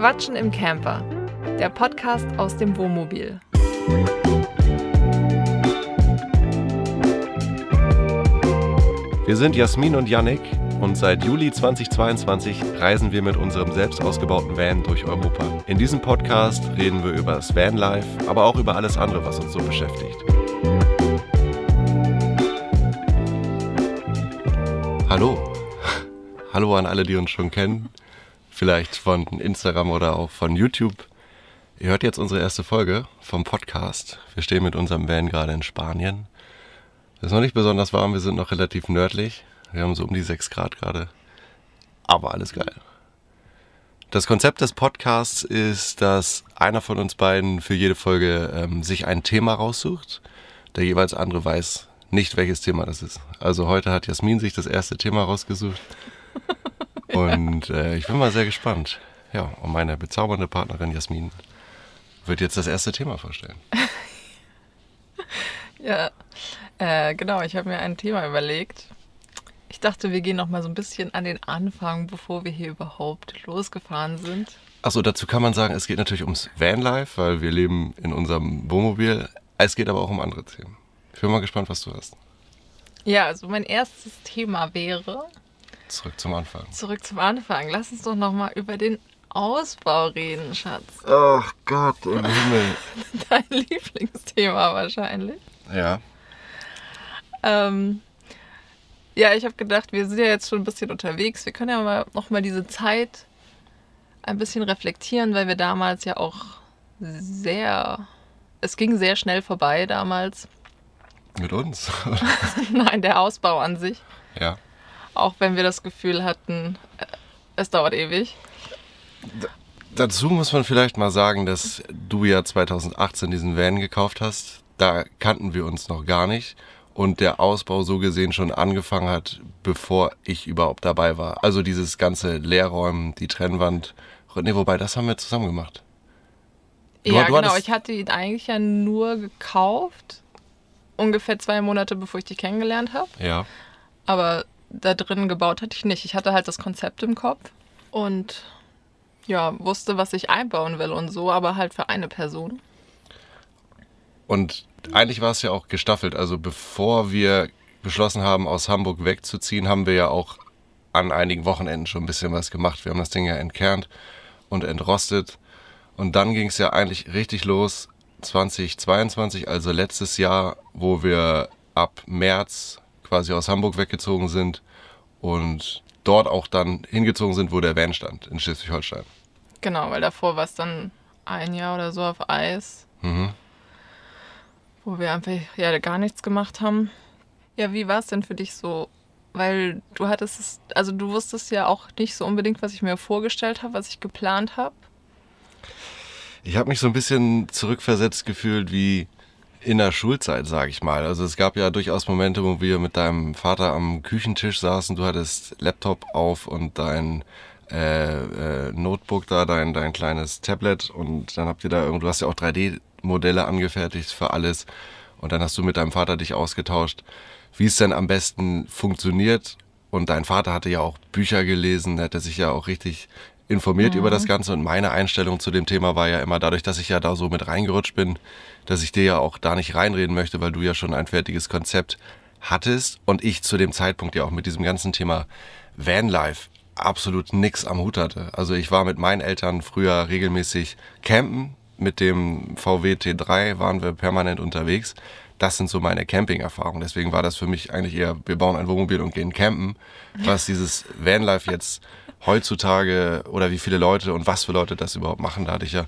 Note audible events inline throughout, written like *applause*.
Quatschen im Camper, der Podcast aus dem Wohnmobil. Wir sind Jasmin und Yannick und seit Juli 2022 reisen wir mit unserem selbst ausgebauten Van durch Europa. In diesem Podcast reden wir über das Vanlife, aber auch über alles andere, was uns so beschäftigt. Hallo. *laughs* Hallo an alle, die uns schon kennen. Vielleicht von Instagram oder auch von YouTube. Ihr hört jetzt unsere erste Folge vom Podcast. Wir stehen mit unserem Van gerade in Spanien. Es ist noch nicht besonders warm, wir sind noch relativ nördlich. Wir haben so um die 6 Grad gerade. Aber alles geil. Das Konzept des Podcasts ist, dass einer von uns beiden für jede Folge ähm, sich ein Thema raussucht. Der jeweils andere weiß nicht, welches Thema das ist. Also heute hat Jasmin sich das erste Thema rausgesucht. Und äh, ich bin mal sehr gespannt. Ja, und meine bezaubernde Partnerin Jasmin wird jetzt das erste Thema vorstellen. *laughs* Ja, äh, genau, ich habe mir ein Thema überlegt. Ich dachte, wir gehen noch mal so ein bisschen an den Anfang, bevor wir hier überhaupt losgefahren sind. Achso, dazu kann man sagen, es geht natürlich ums Vanlife, weil wir leben in unserem Wohnmobil. Es geht aber auch um andere Themen. Ich bin mal gespannt, was du hast. Ja, also mein erstes Thema wäre Zurück zum Anfang. zurück zum Anfang. Lass uns doch noch mal über den Ausbau reden, Schatz. Ach Gott, im Himmel. *laughs* Dein Lieblingsthema wahrscheinlich. Ja. Ähm, ja, ich habe gedacht, wir sind ja jetzt schon ein bisschen unterwegs. Wir können ja mal noch mal diese Zeit ein bisschen reflektieren, weil wir damals ja auch sehr, es ging sehr schnell vorbei damals. Mit uns. *laughs* Nein, der Ausbau an sich. ja. Auch wenn wir das Gefühl hatten, äh, es dauert ewig. Dazu muss man vielleicht mal sagen, dass du ja 2018 diesen Van gekauft hast. Da kannten wir uns noch gar nicht. Und der Ausbau so gesehen schon angefangen hat, bevor ich überhaupt dabei war. Also dieses ganze Leerräumen, die Trennwand. Nee, wobei, das haben wir zusammen gemacht. Du- ja, du genau. Ich hatte ihn eigentlich ja nur gekauft, ungefähr zwei Monate bevor ich dich kennengelernt habe. Ja. Aber da drin gebaut hatte ich nicht. Ich hatte halt das Konzept im Kopf und ja, wusste, was ich einbauen will und so, aber halt für eine Person. Und eigentlich war es ja auch gestaffelt. Also bevor wir beschlossen haben, aus Hamburg wegzuziehen, haben wir ja auch an einigen Wochenenden schon ein bisschen was gemacht. Wir haben das Ding ja entkernt und entrostet. Und dann ging es ja eigentlich richtig los 2022, also letztes Jahr, wo wir ab März quasi aus Hamburg weggezogen sind und dort auch dann hingezogen sind, wo der Van stand, in Schleswig-Holstein. Genau, weil davor war es dann ein Jahr oder so auf Eis, Mhm. wo wir einfach ja gar nichts gemacht haben. Ja, wie war es denn für dich so? Weil du hattest es, also du wusstest ja auch nicht so unbedingt, was ich mir vorgestellt habe, was ich geplant habe. Ich habe mich so ein bisschen zurückversetzt gefühlt wie in der Schulzeit, sage ich mal. Also es gab ja durchaus Momente, wo wir mit deinem Vater am Küchentisch saßen. Du hattest Laptop auf und dein äh, äh, Notebook da, dein, dein kleines Tablet und dann habt ihr da irgendwo, du hast ja auch 3D-Modelle angefertigt für alles und dann hast du mit deinem Vater dich ausgetauscht, wie es denn am besten funktioniert und dein Vater hatte ja auch Bücher gelesen, der hatte sich ja auch richtig informiert über das Ganze und meine Einstellung zu dem Thema war ja immer dadurch, dass ich ja da so mit reingerutscht bin, dass ich dir ja auch da nicht reinreden möchte, weil du ja schon ein fertiges Konzept hattest und ich zu dem Zeitpunkt ja auch mit diesem ganzen Thema Vanlife absolut nix am Hut hatte. Also ich war mit meinen Eltern früher regelmäßig campen. Mit dem VW T3 waren wir permanent unterwegs. Das sind so meine Camping-Erfahrungen. Deswegen war das für mich eigentlich eher, wir bauen ein Wohnmobil und gehen campen. Was dieses Vanlife jetzt heutzutage oder wie viele Leute und was für Leute das überhaupt machen, da hatte ich ja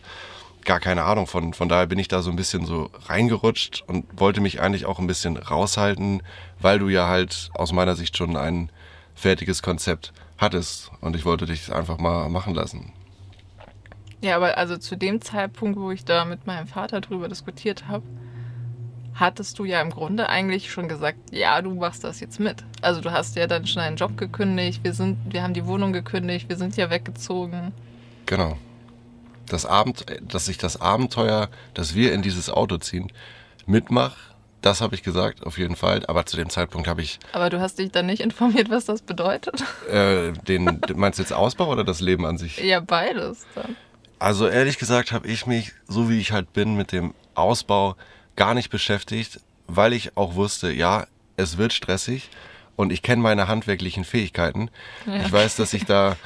gar keine Ahnung von. Von daher bin ich da so ein bisschen so reingerutscht und wollte mich eigentlich auch ein bisschen raushalten, weil du ja halt aus meiner Sicht schon ein fertiges Konzept hattest und ich wollte dich einfach mal machen lassen. Ja, aber also zu dem Zeitpunkt, wo ich da mit meinem Vater drüber diskutiert habe, hattest du ja im Grunde eigentlich schon gesagt, ja, du machst das jetzt mit. Also du hast ja dann schon einen Job gekündigt, wir sind, wir haben die Wohnung gekündigt, wir sind ja weggezogen. Genau. Das Abend, dass ich das Abenteuer, dass wir in dieses Auto ziehen, mitmach, das habe ich gesagt, auf jeden Fall. Aber zu dem Zeitpunkt habe ich Aber du hast dich dann nicht informiert, was das bedeutet? äh, den, meinst du jetzt Ausbau oder das Leben an sich? Ja, beides dann. Also ehrlich gesagt habe ich mich, so wie ich halt bin, mit dem Ausbau gar nicht beschäftigt, weil ich auch wusste, ja, es wird stressig und ich kenne meine handwerklichen Fähigkeiten. Ja. Ich weiß, dass ich da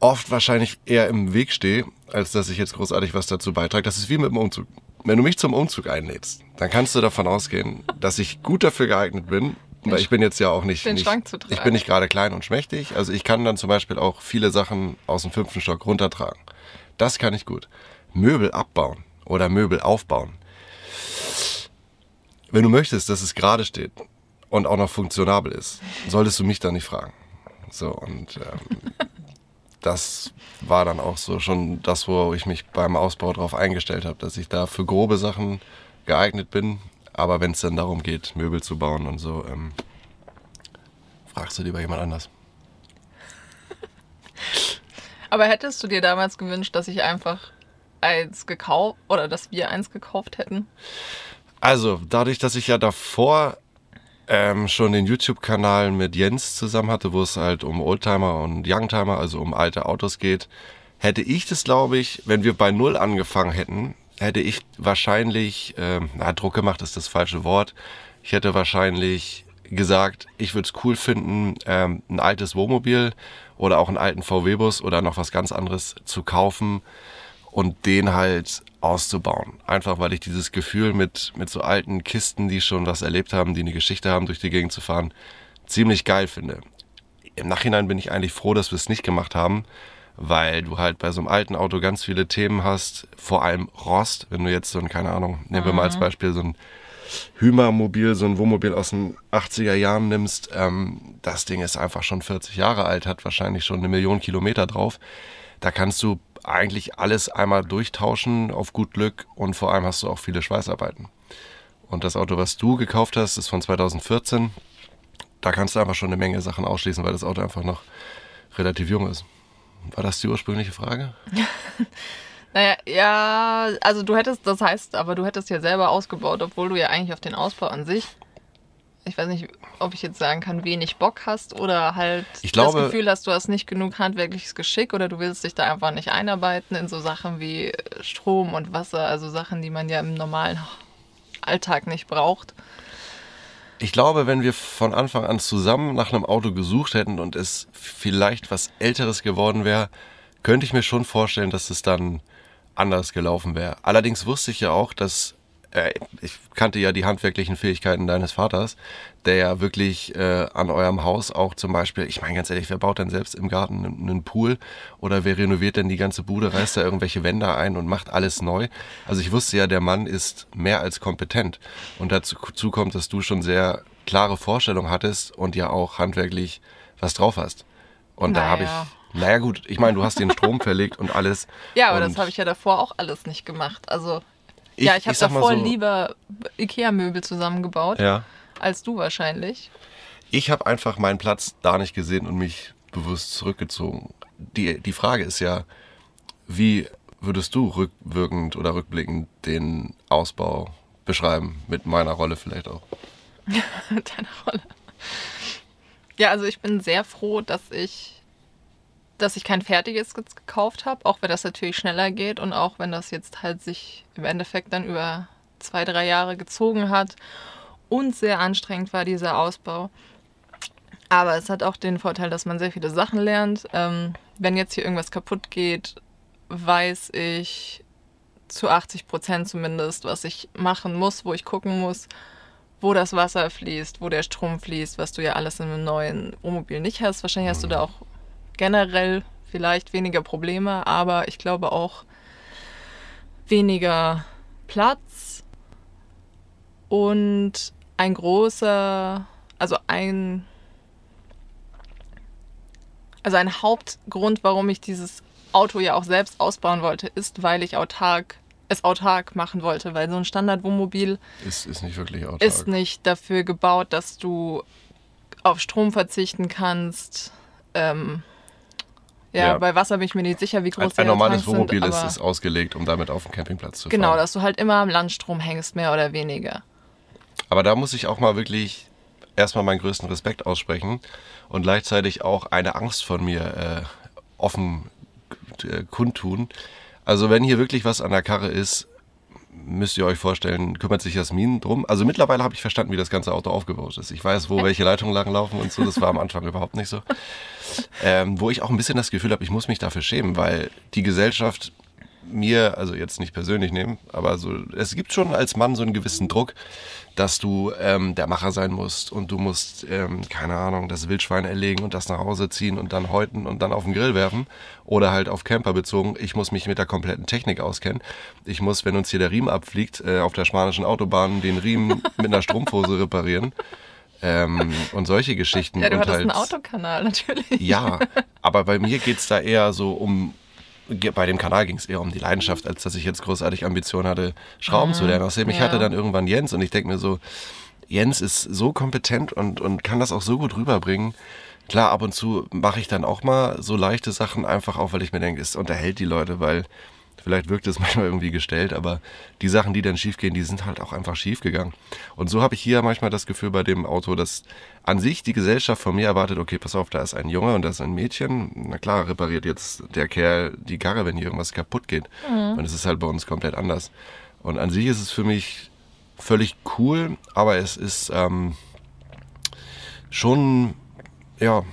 oft wahrscheinlich eher im Weg stehe, als dass ich jetzt großartig was dazu beitrage. Das ist wie mit dem Umzug. Wenn du mich zum Umzug einlädst, dann kannst du davon ausgehen, dass ich gut dafür geeignet bin. Weil ich bin jetzt ja auch nicht, Den nicht Schrank zu tragen. ich bin nicht gerade klein und schmächtig. Also ich kann dann zum Beispiel auch viele Sachen aus dem fünften Stock runtertragen. Das kann ich gut. Möbel abbauen oder Möbel aufbauen. Wenn du möchtest, dass es gerade steht und auch noch funktionabel ist, solltest du mich dann nicht fragen. So, und ähm, *laughs* das war dann auch so schon das, wo ich mich beim Ausbau darauf eingestellt habe, dass ich da für grobe Sachen geeignet bin. Aber wenn es dann darum geht, Möbel zu bauen und so, ähm, fragst du lieber jemand anders. *laughs* Aber hättest du dir damals gewünscht, dass ich einfach eins gekauft oder dass wir eins gekauft hätten? Also, dadurch, dass ich ja davor ähm, schon den YouTube-Kanal mit Jens zusammen hatte, wo es halt um Oldtimer und Youngtimer, also um alte Autos geht, hätte ich das, glaube ich, wenn wir bei Null angefangen hätten, hätte ich wahrscheinlich, ähm, na, Druck gemacht ist das falsche Wort, ich hätte wahrscheinlich gesagt, ich würde es cool finden, ähm, ein altes Wohnmobil oder auch einen alten VW-Bus oder noch was ganz anderes zu kaufen und den halt auszubauen. Einfach weil ich dieses Gefühl mit, mit so alten Kisten, die schon was erlebt haben, die eine Geschichte haben, durch die Gegend zu fahren, ziemlich geil finde. Im Nachhinein bin ich eigentlich froh, dass wir es nicht gemacht haben, weil du halt bei so einem alten Auto ganz viele Themen hast, vor allem Rost, wenn du jetzt so ein, keine Ahnung, nehmen wir mal als Beispiel so ein Hümer-Mobil, so ein Wohnmobil aus den 80er Jahren nimmst, ähm, das Ding ist einfach schon 40 Jahre alt, hat wahrscheinlich schon eine Million Kilometer drauf. Da kannst du eigentlich alles einmal durchtauschen auf gut Glück und vor allem hast du auch viele Schweißarbeiten. Und das Auto, was du gekauft hast, ist von 2014. Da kannst du einfach schon eine Menge Sachen ausschließen, weil das Auto einfach noch relativ jung ist. War das die ursprüngliche Frage? *laughs* Naja, ja, also du hättest, das heißt, aber du hättest ja selber ausgebaut, obwohl du ja eigentlich auf den Ausbau an sich, ich weiß nicht, ob ich jetzt sagen kann, wenig Bock hast oder halt Ich glaube- das Gefühl hast, du hast nicht genug handwerkliches Geschick oder du willst dich da einfach nicht einarbeiten in so Sachen wie Strom und Wasser, also Sachen, die man ja im normalen Alltag nicht braucht. Ich glaube, wenn wir von Anfang an zusammen nach einem Auto gesucht hätten und es vielleicht was Älteres geworden wäre, könnte ich mir schon vorstellen, dass es dann anders gelaufen wäre. Allerdings wusste ich ja auch, dass äh, ich kannte ja die handwerklichen Fähigkeiten deines Vaters, der ja wirklich äh, an eurem Haus auch zum Beispiel, ich meine ganz ehrlich, wer baut denn selbst im Garten einen, Pool oder wer renoviert denn die ganze Bude, reißt da irgendwelche Wände ein und macht alles neu? Also ich wusste ja, der Mann ist mehr als kompetent und dazu dazu kommt, dass du schon sehr klare Vorstellungen hattest und ja auch handwerklich was drauf hast. Und da habe Naja. ich, naja gut, ich meine, du hast den Strom verlegt und alles. *laughs* Ja, aber das habe ich ja davor auch alles nicht gemacht. Also, ja, ich habe davor so, lieber Ikea-Möbel zusammengebaut Ja. als du wahrscheinlich. Ich habe einfach meinen Platz da nicht gesehen und mich bewusst zurückgezogen. Die, die Frage ist ja, wie würdest du rückwirkend oder rückblickend den Ausbau beschreiben? Mit meiner Rolle vielleicht auch. *laughs* mit deiner Rolle. Ja, also ich bin sehr froh, dass ich, dass ich kein fertiges jetzt gekauft habe, auch wenn das natürlich schneller geht und auch wenn das jetzt halt sich im Endeffekt dann über zwei, drei Jahre gezogen hat und sehr anstrengend war dieser Ausbau. Aber es hat auch den Vorteil, dass man sehr viele Sachen lernt. Ähm, wenn jetzt hier irgendwas kaputt geht, weiß ich zu 80 Prozent zumindest, was ich machen muss, wo ich gucken muss, wo das Wasser fließt, wo der Strom fließt, was du ja alles in einem neuen Wohnmobil nicht hast. Wahrscheinlich hast du da auch generell vielleicht weniger Probleme, aber ich glaube auch weniger Platz und ein großer, also ein, also ein Hauptgrund, warum ich dieses Auto ja auch selbst ausbauen wollte, ist, weil ich autark es autark machen wollte, weil so ein Standard-Wohnmobil Ist, ist nicht wirklich autark. ist nicht dafür gebaut, dass du auf Strom verzichten kannst. Ähm, ja, Ja. bei Wasser bin ich mir nicht sicher, wie groß ein, ein normales Tanks Wohnmobil sind, ist, ist ausgelegt, um damit auf dem Campingplatz zu Genau, fahren. dass du halt immer am Landstrom hängst, mehr oder weniger. Aber da muss ich auch mal wirklich erstmal meinen größten Respekt aussprechen und gleichzeitig auch eine Angst von mir äh, offen äh, kundtun. Also wenn hier wirklich was an der Karre ist, müsst ihr euch vorstellen, kümmert sich Jasmin drum. Also mittlerweile habe ich verstanden, wie das ganze Auto aufgebaut ist. Ich weiß, wo *laughs* welche Leitungen lang laufen und so. Das war am Anfang überhaupt nicht so. *laughs* Ähm, wo ich auch ein bisschen das Gefühl habe, ich muss mich dafür schämen, weil die Gesellschaft mir, also jetzt nicht persönlich nehmen, aber so, es gibt schon als Mann so einen gewissen Druck, dass du ähm, der Macher sein musst und du musst, ähm, keine Ahnung, das Wildschwein erlegen und das nach Hause ziehen und dann häuten und dann auf den Grill werfen oder halt auf Camper bezogen. Ich muss mich mit der kompletten Technik auskennen. Ich muss, wenn uns hier der Riemen abfliegt, äh, auf der spanischen Autobahn den Riemen mit einer Strumpfhose reparieren. Ähm, und solche Geschichten. Ja, du hattest halt, einen Autokanal natürlich. Ja, aber bei mir geht's da eher so um, bei dem Kanal ging es eher um die Leidenschaft, als dass ich jetzt großartig Ambition hatte, Schrauben zu lernen. Außerdem, ich ja. hatte dann irgendwann Jens und ich denke mir so, Jens ist so kompetent und, und kann das auch so gut rüberbringen. Klar, ab und zu mache ich dann auch mal so leichte Sachen, einfach auch, weil ich mir denke, es unterhält die Leute, weil vielleicht wirkt es *laughs* manchmal irgendwie gestellt, aber die Sachen, die dann schiefgehen, die sind halt auch einfach schief gegangen. Und so habe ich hier manchmal das Gefühl bei dem Auto, dass an sich die Gesellschaft von mir erwartet, okay, pass auf, da ist ein Junge und da ist ein Mädchen. Na klar, repariert jetzt der Kerl die Karre, wenn hier irgendwas kaputt geht. Und es ist halt bei uns komplett anders. Und an sich ist es für mich völlig cool, aber es ist ähm, schon, ja,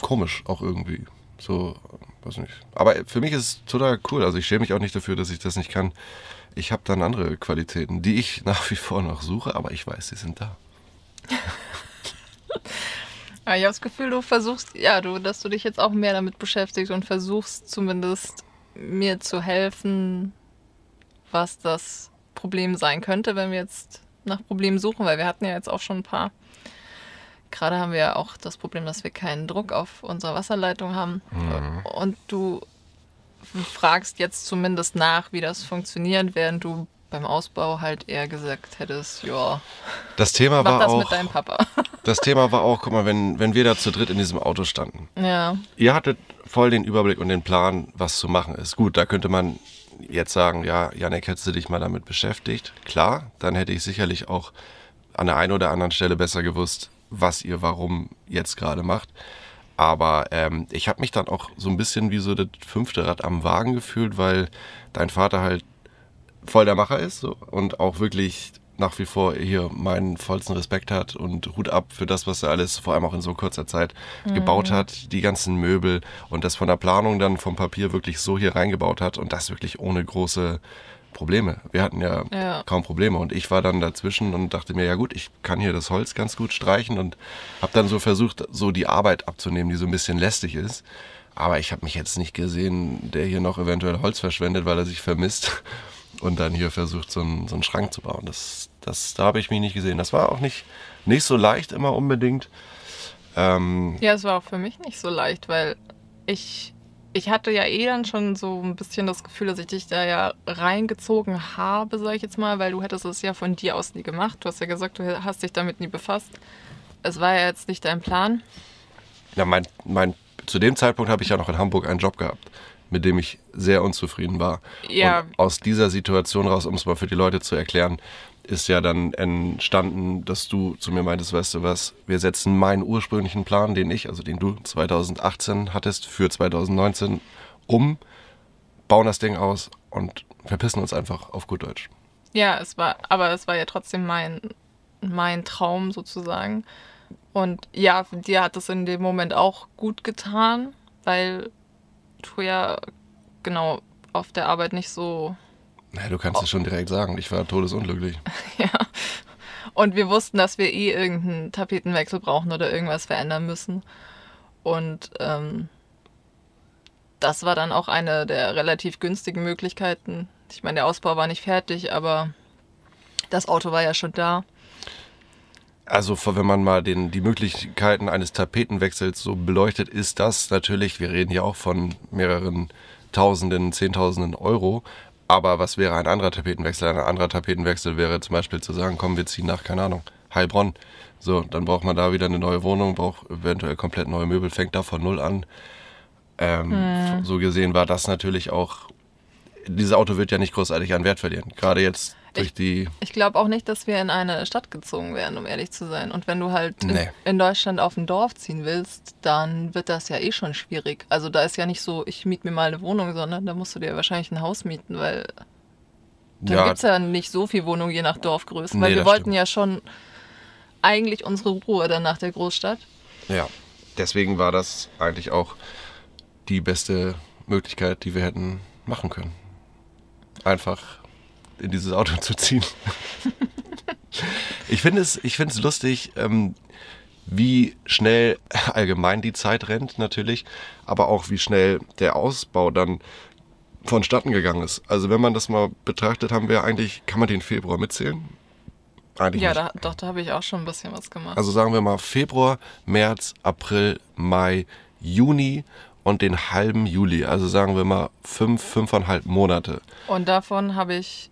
komisch auch irgendwie. So, weiß nicht. Aber für mich ist es total cool. Also ich schäme mich auch nicht dafür, dass ich das nicht kann. Ich habe dann andere Qualitäten, die ich *laughs* nach wie vor noch suche, aber ich weiß, sie sind da. *laughs* Ja, ich habe das Gefühl, du versuchst, ja, du, dass du dich jetzt auch mehr damit beschäftigst und versuchst zumindest mir zu helfen, was das Problem sein könnte, wenn wir jetzt nach Problemen suchen, weil wir hatten ja jetzt auch schon ein paar. Gerade haben wir ja auch das Problem, dass wir keinen Druck auf unserer Wasserleitung haben. Und du fragst jetzt zumindest nach, wie das funktioniert, während du beim Ausbau halt eher gesagt hättest, ja, Das Thema mach war das auch, mit deinem Papa. *laughs* das Thema war auch, guck mal, wenn, wenn wir da zu dritt in diesem Auto standen. ja. Ihr hattet voll den Überblick und den Plan, was zu machen ist. Gut, da könnte man jetzt sagen, ja, Janek, hättest du dich mal damit beschäftigt? Klar, dann hätte ich sicherlich auch an der einen oder anderen Stelle besser gewusst, was ihr warum jetzt gerade macht. Aber ähm, ich habe mich dann auch so ein bisschen wie so das fünfte Rad am Wagen gefühlt, weil dein Vater halt voll der Macher ist so, und auch wirklich nach wie vor hier meinen vollsten Respekt hat und Hut ab für das, was er alles, vor allem auch in so kurzer Zeit, gebaut hat, die ganzen Möbel und das von der Planung dann vom Papier wirklich so hier reingebaut hat und das wirklich ohne große Probleme. Wir hatten ja, Ja. kaum Probleme und ich war dann dazwischen und dachte mir, ja gut, ich kann hier das Holz ganz gut streichen und habe dann so versucht, so die Arbeit abzunehmen, die so ein bisschen lästig ist. Aber ich habe mich jetzt nicht gesehen, der hier noch eventuell Holz verschwendet, weil er sich vermisst *laughs* und dann hier versucht, so einen, so einen Schrank zu bauen. Das, das, da habe ich mich nicht gesehen. Das war auch nicht, nicht so leicht immer unbedingt. Ähm, Ja, es war auch für mich nicht so leicht, weil ich, ich hatte ja eh dann schon so ein bisschen das Gefühl, dass ich dich da ja reingezogen habe, sag ich jetzt mal, weil du hättest es ja von dir aus nie gemacht. Du hast ja gesagt, du hast dich damit nie befasst. Es war ja jetzt nicht dein Plan. ja, mein, mein, zu dem Zeitpunkt habe ich ja noch in Hamburg einen Job gehabt, mit dem ich sehr unzufrieden war. Ja. Und aus dieser Situation raus, um es mal für die Leute zu erklären, ist ja dann entstanden, dass du zu mir meintest, weißt du was, wir setzen meinen ursprünglichen Plan, den ich, also den du 2018 hattest, für 2019 um, bauen das Ding aus und verpissen uns einfach auf gut Deutsch. Ja, es war, aber es war ja trotzdem mein, mein Traum sozusagen. Und ja, dir hat es in dem Moment auch gut getan, weil du ja genau auf der Arbeit nicht so Na, du kannst es schon direkt sagen, ich war todesunglücklich. *laughs* Ja. Und wir wussten, dass wir eh irgendeinen Tapetenwechsel brauchen oder irgendwas verändern müssen. Und ähm, das war dann auch eine der relativ günstigen Möglichkeiten. Ich meine, der Ausbau war nicht fertig, aber das Auto war ja schon da. Also wenn man mal den, die Möglichkeiten eines Tapetenwechsels so beleuchtet, ist das natürlich, wir reden hier auch von mehreren Tausenden, Zehntausenden Euro. Aber was wäre ein anderer Tapetenwechsel? Ein anderer Tapetenwechsel wäre zum Beispiel zu sagen, komm, wir ziehen nach, keine Ahnung, Heilbronn. So, dann braucht man da wieder eine neue Wohnung, braucht eventuell komplett neue Möbel, fängt da von null an. Ähm, So gesehen war das natürlich auch, dieses Auto wird ja nicht großartig an Wert verlieren. Gerade jetzt durch die. Ich glaube auch nicht, dass wir in eine Stadt gezogen werden, um ehrlich zu sein. Und wenn du halt in, Nee. in Deutschland auf ein Dorf ziehen willst, dann wird das ja eh schon schwierig. Also da ist ja nicht so, ich miete mir mal eine Wohnung, sondern da musst du dir wahrscheinlich ein Haus mieten, weil da Ja, gibt's ja nicht so viel Wohnungen je nach Dorfgröße. Nee, weil wir das wollten stimmt. ja schon eigentlich unsere Ruhe dann nach der Großstadt. ja. Deswegen war das eigentlich auch die beste Möglichkeit, die wir hätten machen können. Einfach in dieses Auto *laughs* zu ziehen. ich finde es, ich finde es lustig, ähm, wie schnell allgemein die Zeit rennt natürlich, aber auch wie schnell der Ausbau dann vonstatten gegangen ist. Also wenn man das mal betrachtet, haben wir eigentlich, kann man den Februar mitzählen? Eigentlich Ja, da, doch, da habe ich auch schon ein bisschen was gemacht. Also sagen wir mal Februar, März, April, Mai, Juni und den halben Juli. Also sagen wir mal fünf, fünfeinhalb Monate. Und davon habe ich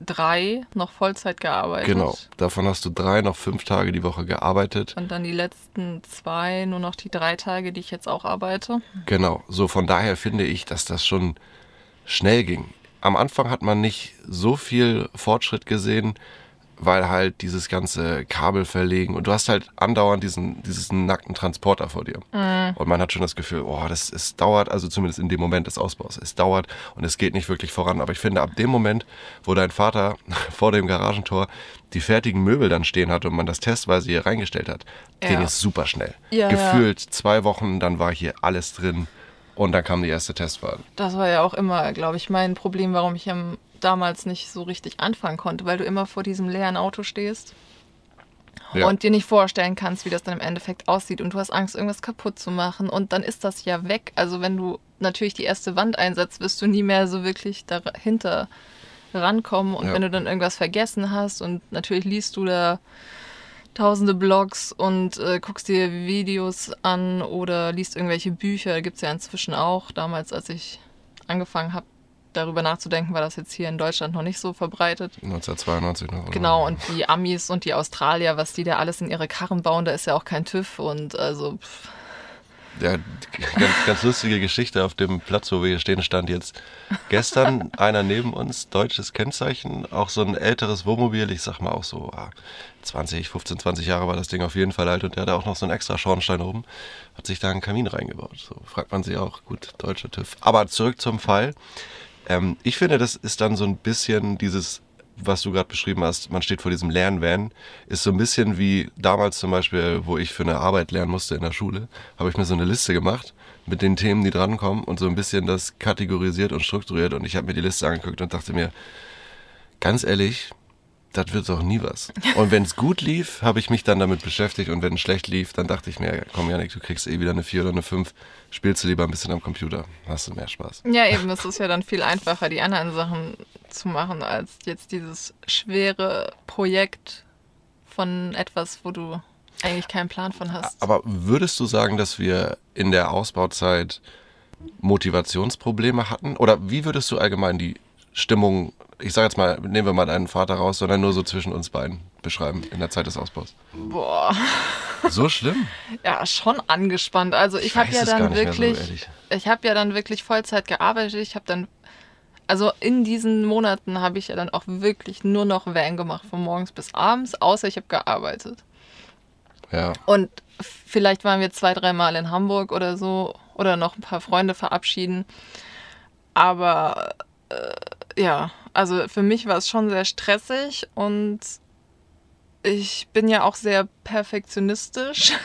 drei noch Vollzeit gearbeitet. Genau. Davon hast du drei, noch fünf Tage die Woche gearbeitet. Und dann die letzten zwei, nur noch die drei Tage, die ich jetzt auch arbeite. Genau. So von daher finde ich, dass das schon schnell ging. Am Anfang hat man nicht so viel Fortschritt gesehen, weil halt dieses ganze Kabel verlegen und du hast halt andauernd diesen, diesen nackten Transporter vor dir. Und man hat schon das Gefühl, oh, das es dauert, also zumindest in dem Moment des Ausbaus, es dauert und es geht nicht wirklich voran. Aber ich finde, ab dem Moment, wo dein Vater *laughs* vor dem Garagentor die fertigen Möbel dann stehen hat und man das testweise hier reingestellt hat, ging Ja. es super schnell. Ja, Gefühlt zwei Wochen, dann war hier alles drin und dann kam die erste Testfahrt. Das war ja auch immer, glaube ich, mein Problem, warum ich am, damals nicht so richtig anfangen konnte, weil du immer vor diesem leeren Auto stehst Ja. und dir nicht vorstellen kannst, wie das dann im Endeffekt aussieht und du hast Angst, irgendwas kaputt zu machen und dann ist das ja weg. Also wenn du natürlich die erste Wand einsetzt, wirst du nie mehr so wirklich dahinter rankommen und Ja. wenn du dann irgendwas vergessen hast und natürlich liest du da tausende Blogs und äh, guckst dir Videos an oder liest irgendwelche Bücher, gibt es ja inzwischen auch. Damals, als ich angefangen habe, darüber nachzudenken, war das jetzt hier in Deutschland noch nicht so verbreitet. 1992 noch. oder? Genau, und die Amis und die Australier, was die da alles in ihre Karren bauen, da ist ja auch kein TÜV und also pff, Ja, ganz, ganz lustige Geschichte auf dem Platz, wo wir hier stehen, stand jetzt gestern *laughs* einer neben uns, deutsches Kennzeichen, auch so ein älteres Wohnmobil, ich sag mal auch so ah, 20, 15, 20 Jahre war das Ding auf jeden Fall alt und der hatte auch noch so einen extra Schornstein oben, hat sich da einen Kamin reingebaut. So fragt man sich auch, gut, deutscher TÜV. Aber zurück zum Fall. Ähm, ich finde, das ist dann so ein bisschen dieses, was du gerade beschrieben hast, man steht vor diesem Lernvan, ist so ein bisschen wie damals zum Beispiel, wo ich für eine Arbeit lernen musste in der Schule, habe ich mir so eine Liste gemacht mit den Themen, die drankommen und so ein bisschen das kategorisiert und strukturiert und ich habe mir die Liste angeguckt und dachte mir, ganz ehrlich, das wird doch nie was. Und wenn es gut lief, habe ich mich dann damit beschäftigt und wenn es schlecht lief, dann dachte ich mir, komm Janik, du kriegst eh wieder eine 4 oder eine 5, spielst du lieber ein bisschen am Computer, hast du mehr Spaß. ja eben, es ist ja dann viel einfacher, die anderen Sachen zu machen, als jetzt dieses schwere Projekt von etwas, wo du eigentlich keinen Plan von hast. Aber würdest du sagen, dass wir in der Ausbauzeit Motivationsprobleme hatten? Oder wie würdest du allgemein die Stimmung, ich sage jetzt mal, nehmen wir mal deinen Vater raus, sondern nur so zwischen uns beiden beschreiben in der Zeit des Ausbaus? Boah. So schlimm? Ja, schon angespannt. Also ich, Ich habe ja dann so, wirklich, ehrlich. ich habe ja dann wirklich Vollzeit gearbeitet. Ich habe dann, also in diesen Monaten habe ich ja dann auch wirklich nur noch Van gemacht, von morgens bis abends, außer ich habe gearbeitet. Ja. Und vielleicht waren wir zwei, dreimal in Hamburg oder so oder noch ein paar Freunde verabschieden. Aber äh, ja, also für mich war es schon sehr stressig und ich bin ja auch sehr perfektionistisch *laughs*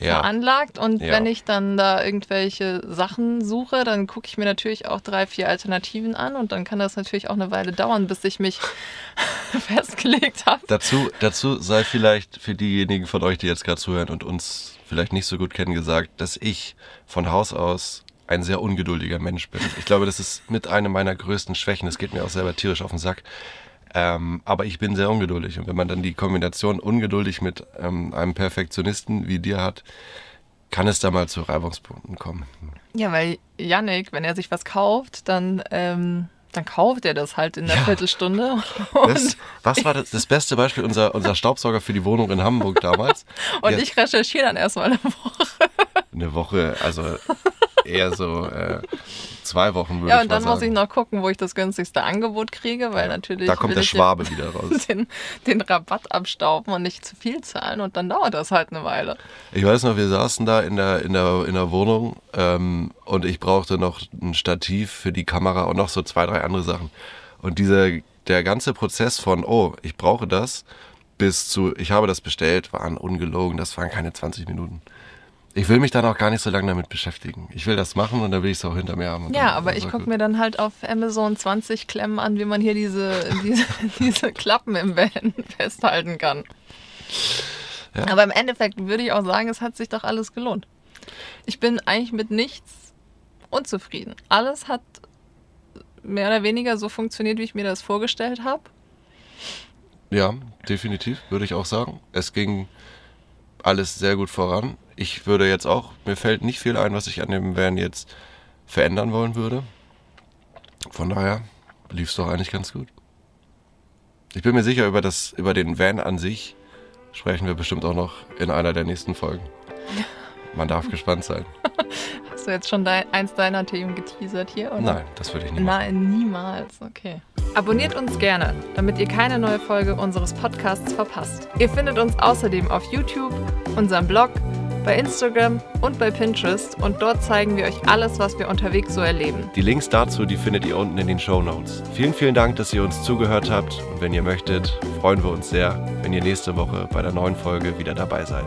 Ja. veranlagt und Ja. wenn ich dann da irgendwelche Sachen suche, dann gucke ich mir natürlich auch drei, vier Alternativen an und dann kann das natürlich auch eine Weile dauern, bis ich mich *laughs* festgelegt habe. Dazu, dazu sei vielleicht für diejenigen von euch, die jetzt gerade zuhören und uns vielleicht nicht so gut kennen, gesagt, dass ich von Haus aus ein sehr ungeduldiger Mensch bin. Ich glaube, das ist mit einer meiner größten Schwächen. Das geht mir auch selber tierisch auf den Sack. Ähm, aber ich bin sehr ungeduldig. Und wenn man dann die Kombination ungeduldig mit ähm, einem Perfektionisten wie dir hat, kann es da mal zu Reibungspunkten kommen. Ja, weil Yannick, wenn er sich was kauft, dann, ähm, dann kauft er das halt in einer Ja. Viertelstunde. Das, *laughs* was war das, das beste Beispiel? Unser, unser Staubsauger für die Wohnung in Hamburg damals. *laughs* und Ja. ich recherchiere dann erstmal eine Woche. Eine Woche, also eher so äh, zwei Wochen würde Ja, und dann muss ich noch gucken, wo ich das günstigste Angebot kriege, weil natürlich. Da kommt der Schwabe wieder *laughs* raus. Den, den Rabatt abstauben und nicht zu viel zahlen und dann dauert das halt eine Weile. Ich weiß noch, wir saßen da in der, in der, in der Wohnung ähm, und ich brauchte noch ein Stativ für die Kamera und noch so zwei, drei andere Sachen. Und dieser, der ganze Prozess von, oh, ich brauche das, bis zu, ich habe das bestellt, waren ungelogen, das waren keine 20 Minuten. Ich will mich dann auch gar nicht so lange damit beschäftigen. Ich will das machen und dann will ich es auch hinter mir haben. Ja, aber ich gucke mir dann halt auf Amazon 20 Klemmen an, wie man hier diese, *laughs* diese, diese Klappen im Van *laughs* festhalten kann. Ja. Aber im Endeffekt würde ich auch sagen, es hat sich doch alles gelohnt. Ich bin eigentlich mit nichts unzufrieden. Alles hat mehr oder weniger so funktioniert, wie ich mir das vorgestellt habe. Ja, definitiv, würde ich auch sagen. Es ging alles sehr gut voran. Ich würde jetzt auch, mir fällt nicht viel ein, was ich an dem Van jetzt verändern wollen würde. Von daher lief es doch eigentlich ganz gut. Ich bin mir sicher, über, das, über den Van an sich sprechen wir bestimmt auch noch in einer der nächsten Folgen. Man darf gespannt sein. *laughs* Hast du jetzt schon dein, eins deiner Themen geteasert hier? Oder? Nein, das würde ich nicht. Nein, niemals. Okay. Abonniert uns gerne, damit ihr keine neue Folge unseres Podcasts verpasst. Ihr findet uns außerdem auf YouTube, unserem Blog, bei Instagram und bei Pinterest und dort zeigen wir euch alles, was wir unterwegs so erleben. Die Links dazu, die findet ihr unten in den Show Notes. Vielen, vielen Dank, dass ihr uns zugehört habt. Und wenn ihr möchtet, freuen wir uns sehr, wenn ihr nächste Woche bei der neuen Folge wieder dabei seid.